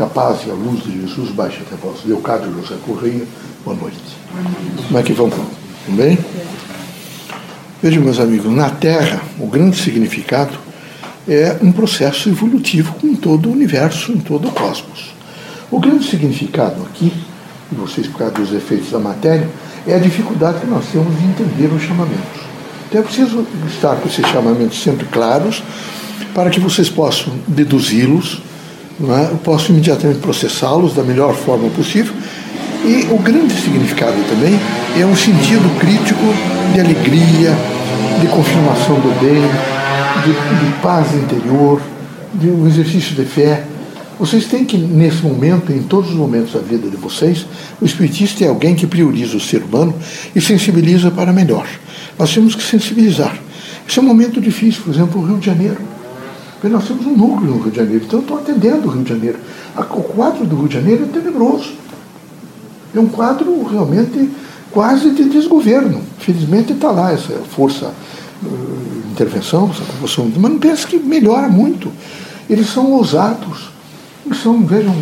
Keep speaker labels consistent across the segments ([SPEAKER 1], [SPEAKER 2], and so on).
[SPEAKER 1] Que a paz e a luz de Jesus baixe até vós. Leocádio José Correia, boa noite. Como é que vão? Tudo bem? Vejam, meus amigos, na Terra, o grande significado é um processo evolutivo em todo o universo, em todo o cosmos. O grande significado aqui, e vocês por causa dos efeitos da matéria, é a dificuldade que nós temos de entender os chamamentos. Então é preciso estar com esses chamamentos sempre claros, para que vocês possam deduzi-los, é? possam imediatamente processá-los da melhor forma possível. E o grande significado também é um sentido crítico de alegria, de confirmação do bem, de, de paz interior, de um exercício de fé. Vocês têm que, nesse momento, em todos os momentos da vida de vocês, o espiritista é alguém que prioriza o ser humano e sensibiliza para melhor. Nós temos que sensibilizar. Esse é um momento difícil, por exemplo, o Rio de Janeiro. Porque nós temos um núcleo no Rio de Janeiro, então eu estou atendendo o Rio de Janeiro. O quadro do Rio de Janeiro é tenebroso. É um quadro realmente quase de desgoverno. Felizmente está lá essa força uh, intervenção, essa população, mas não pense que melhora muito. Eles são ousados, eles são, vejam,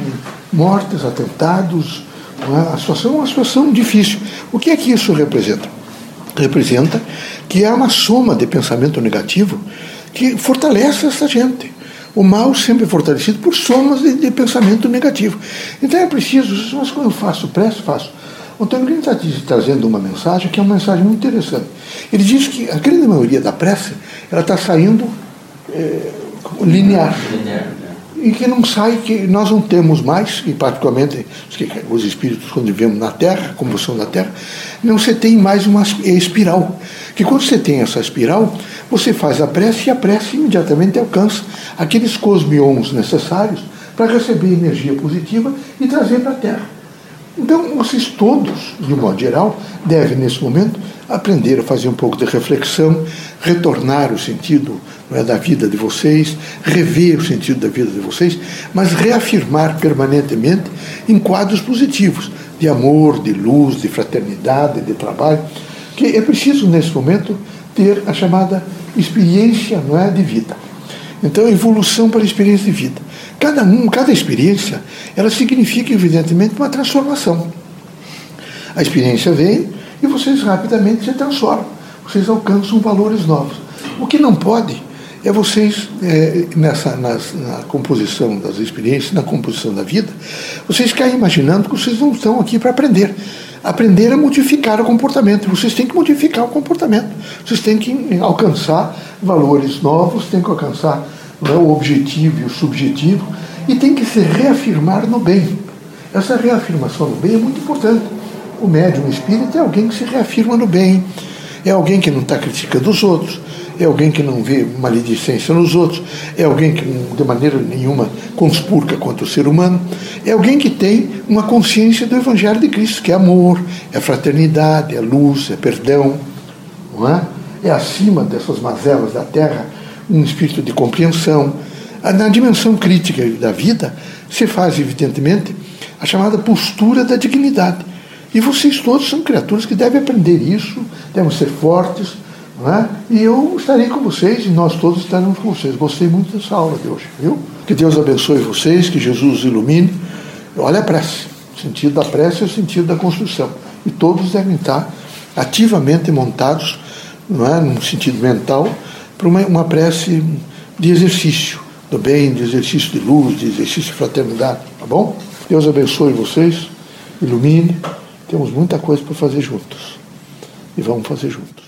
[SPEAKER 1] mortes, atentados, é? a situação é uma situação difícil. O que é que isso representa? Representa que há uma soma de pensamento negativo que fortalece essa gente. O mal sempre é fortalecido por somas de, de pensamento negativo. Então é preciso, mas quando eu faço prece, faço. O Antônio Green está trazendo uma mensagem que é uma mensagem muito interessante. Ele diz que a grande maioria da prece ela está saindo é, linear. linear e que não sai, que nós não temos mais, e particularmente os espíritos quando vivemos na Terra, como são da Terra, não se tem mais uma espiral. Que quando você tem essa espiral, você faz a prece e a prece imediatamente alcança aqueles cosmions necessários para receber energia positiva e trazer para a Terra. Então, vocês todos, de um modo geral, devem, nesse momento, aprender a fazer um pouco de reflexão, retornar o sentido é, da vida de vocês, rever o sentido da vida de vocês, mas reafirmar permanentemente em quadros positivos, de amor, de luz, de fraternidade, de trabalho, que é preciso, nesse momento, ter a chamada experiência não é, de vida. Então, evolução para a experiência de vida. Cada um, cada experiência, ela significa, evidentemente, uma transformação. A experiência vem e vocês rapidamente se transformam. Vocês alcançam valores novos. O que não pode é vocês, é, nessa, nas, na composição das experiências, na composição da vida, vocês ficarem imaginando que vocês não estão aqui para aprender. Aprender a modificar o comportamento. Vocês têm que modificar o comportamento. Vocês têm que alcançar valores novos, têm que alcançar é, o objetivo e o subjetivo, e tem que se reafirmar no bem. Essa reafirmação no bem é muito importante. O médium espírita é alguém que se reafirma no bem, é alguém que não está criticando os outros, é alguém que não vê maledicência nos outros, é alguém que de maneira nenhuma conspurca contra o ser humano, é alguém que tem uma consciência do Evangelho de Cristo, que é amor, é fraternidade, é luz, é perdão, não é? É acima dessas mazelas da terra um espírito de compreensão. Na dimensão crítica da vida se faz, evidentemente, a chamada postura da dignidade. E vocês todos são criaturas que devem aprender isso, devem ser fortes, é? E eu estarei com vocês e nós todos estaremos com vocês. Gostei muito dessa aula de hoje, viu? Que Deus abençoe vocês, que Jesus ilumine. Olha a prece. O sentido da prece é o sentido da construção. E todos devem estar ativamente montados, não é? num sentido mental, para uma, uma prece de exercício do bem, de exercício de luz, de exercício de fraternidade. Tá bom? Deus abençoe vocês, ilumine. Temos muita coisa para fazer juntos. E vamos fazer juntos.